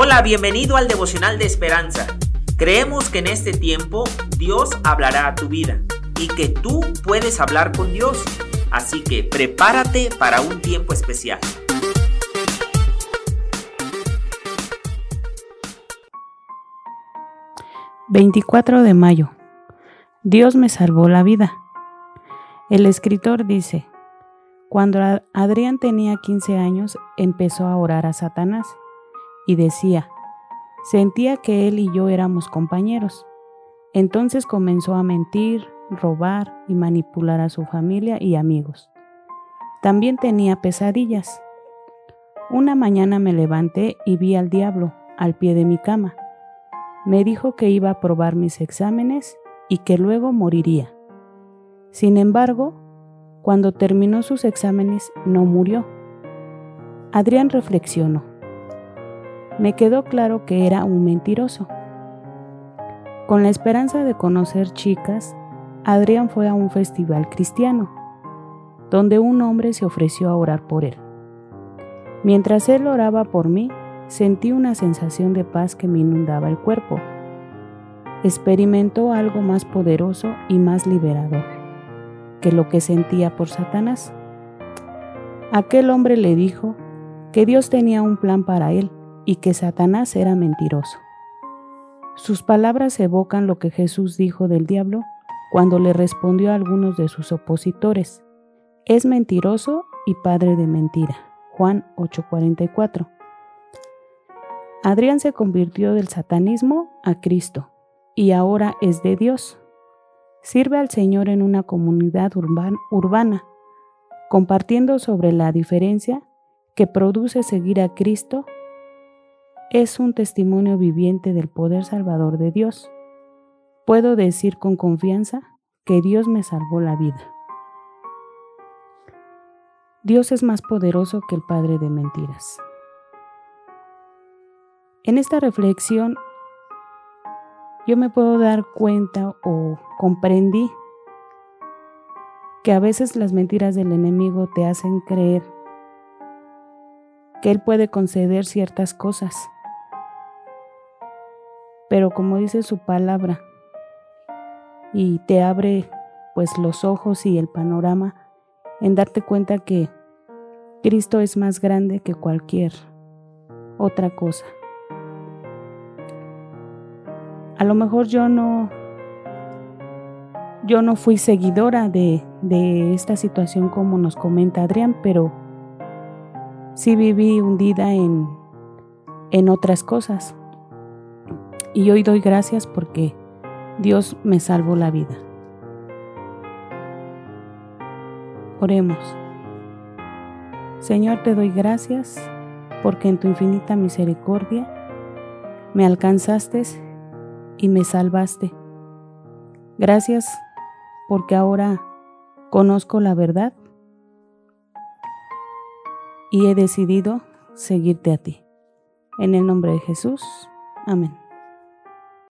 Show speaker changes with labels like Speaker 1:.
Speaker 1: Hola, bienvenido al devocional de esperanza. Creemos que en este tiempo Dios hablará a tu vida y que tú puedes hablar con Dios. Así que prepárate para un tiempo especial.
Speaker 2: ...24 de mayo... ...Dios me salvó la vida... ...el escritor dice... ...cuando Adrián tenía 15 años... ...empezó a orar a Satanás y decía, sentía que él y yo éramos compañeros. Entonces comenzó a mentir, robar y manipular a su familia y amigos. También tenía pesadillas. Una mañana me levanté y vi al diablo al pie de mi cama. Me dijo que iba a probar mis exámenes y que luego moriría. Sin embargo, cuando terminó sus exámenes no murió. Adrián reflexionó me quedó claro que era un mentiroso. Con la esperanza de conocer chicas, Adrián fue a un festival cristiano, donde un hombre se ofreció a orar por él. Mientras él oraba por mí, sentí una sensación de paz que me inundaba el cuerpo. Experimentó algo más poderoso y más liberador que lo que sentía por Satanás. Aquel hombre le dijo que Dios tenía un plan para él y que Satanás era mentiroso. Sus palabras evocan lo que Jesús dijo del diablo cuando le respondió a algunos de sus opositores. Es mentiroso y padre de mentira. Juan 8:44. Adrián se convirtió del satanismo a Cristo y ahora es de Dios. Sirve al Señor en una comunidad urbana, compartiendo sobre la diferencia que produce seguir a Cristo es un testimonio viviente del poder salvador de Dios. Puedo decir con confianza que Dios me salvó la vida. Dios es más poderoso que el Padre de mentiras. En esta reflexión yo me puedo dar cuenta o comprendí que a veces las mentiras del enemigo te hacen creer que Él puede conceder ciertas cosas pero como dice su palabra, y te abre pues los ojos y el panorama en darte cuenta que Cristo es más grande que cualquier otra cosa. A lo mejor yo no yo no fui seguidora de, de esta situación como nos comenta Adrián, pero sí viví hundida en, en otras cosas. Y hoy doy gracias porque Dios me salvó la vida. Oremos. Señor, te doy gracias porque en tu infinita misericordia me alcanzaste y me salvaste. Gracias porque ahora conozco la verdad y he decidido seguirte a ti. En el nombre de Jesús. Amén.